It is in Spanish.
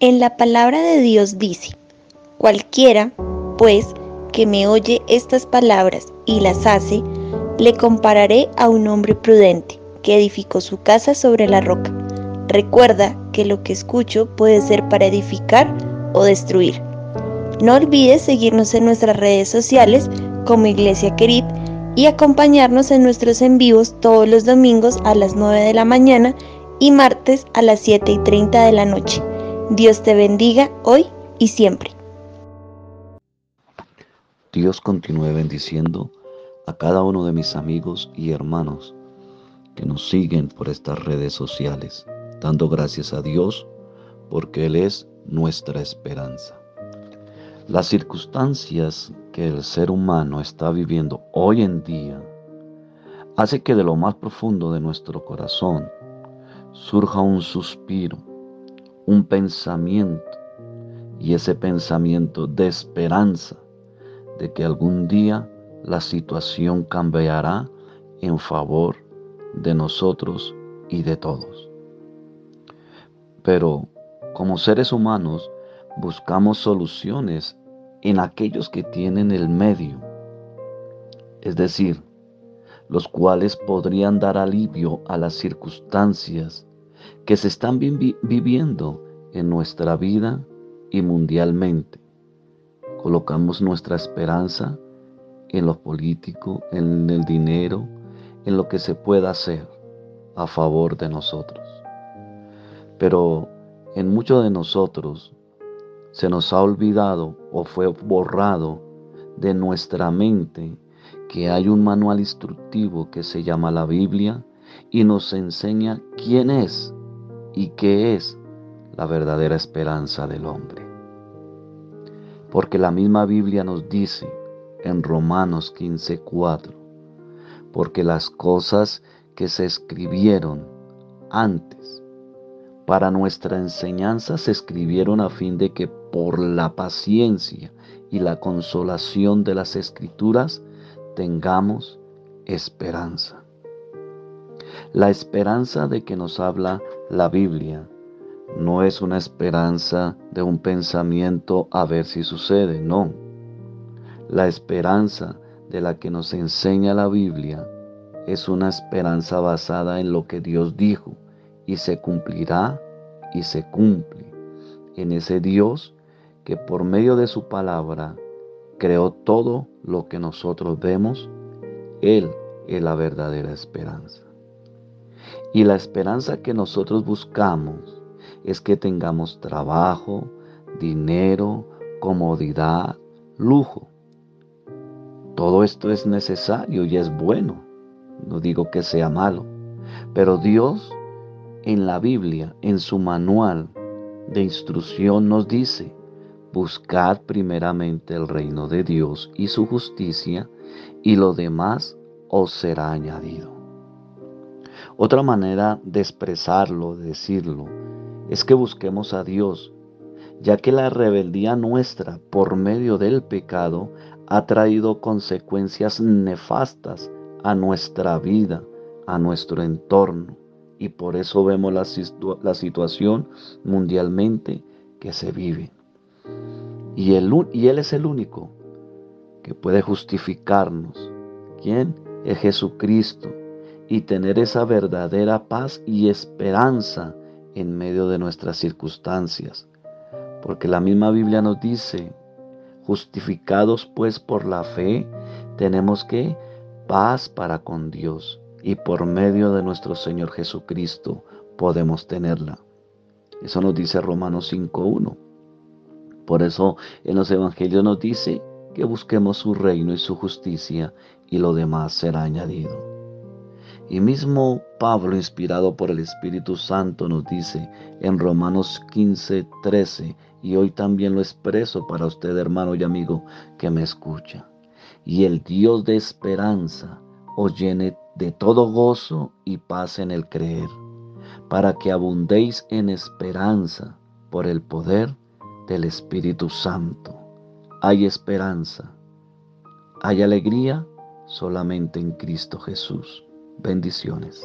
En la palabra de Dios dice, cualquiera, pues, que me oye estas palabras y las hace, le compararé a un hombre prudente que edificó su casa sobre la roca. Recuerda que lo que escucho puede ser para edificar o destruir. No olvides seguirnos en nuestras redes sociales como Iglesia Querid y acompañarnos en nuestros en vivos todos los domingos a las 9 de la mañana y martes a las 7 y 30 de la noche. Dios te bendiga hoy y siempre. Dios continúe bendiciendo a cada uno de mis amigos y hermanos que nos siguen por estas redes sociales, dando gracias a Dios porque Él es nuestra esperanza. Las circunstancias que el ser humano está viviendo hoy en día hace que de lo más profundo de nuestro corazón surja un suspiro, un pensamiento, y ese pensamiento de esperanza de que algún día la situación cambiará en favor de nosotros y de todos. Pero como seres humanos buscamos soluciones en aquellos que tienen el medio, es decir, los cuales podrían dar alivio a las circunstancias que se están viviendo en nuestra vida y mundialmente. Colocamos nuestra esperanza en lo político, en el dinero, en lo que se pueda hacer a favor de nosotros. Pero en muchos de nosotros se nos ha olvidado o fue borrado de nuestra mente que hay un manual instructivo que se llama la Biblia y nos enseña quién es y qué es la verdadera esperanza del hombre. Porque la misma Biblia nos dice en Romanos 15:4, porque las cosas que se escribieron antes para nuestra enseñanza se escribieron a fin de que por la paciencia y la consolación de las escrituras tengamos esperanza. La esperanza de que nos habla la Biblia no es una esperanza de un pensamiento a ver si sucede, no. La esperanza de la que nos enseña la Biblia es una esperanza basada en lo que Dios dijo y se cumplirá y se cumple en ese Dios que por medio de su palabra creó todo lo que nosotros vemos. Él es la verdadera esperanza. Y la esperanza que nosotros buscamos es que tengamos trabajo, dinero, comodidad, lujo. Todo esto es necesario y es bueno. No digo que sea malo. Pero Dios en la Biblia, en su manual de instrucción, nos dice, buscad primeramente el reino de Dios y su justicia, y lo demás os será añadido. Otra manera de expresarlo, de decirlo, es que busquemos a Dios, ya que la rebeldía nuestra por medio del pecado ha traído consecuencias nefastas a nuestra vida, a nuestro entorno y por eso vemos la, la situación mundialmente que se vive. Y, y Él es el único que puede justificarnos. ¿Quién? Es Jesucristo. Y tener esa verdadera paz y esperanza en medio de nuestras circunstancias. Porque la misma Biblia nos dice, justificados pues por la fe, tenemos que paz para con Dios y por medio de nuestro Señor Jesucristo podemos tenerla. Eso nos dice Romanos 5.1. Por eso en los evangelios nos dice que busquemos su reino y su justicia y lo demás será añadido. Y mismo Pablo, inspirado por el Espíritu Santo, nos dice en Romanos 15.13, y hoy también lo expreso para usted, hermano y amigo, que me escucha. Y el Dios de esperanza os llene de todo gozo y paz en el creer, para que abundéis en esperanza por el poder del Espíritu Santo. Hay esperanza, hay alegría solamente en Cristo Jesús. Bendiciones.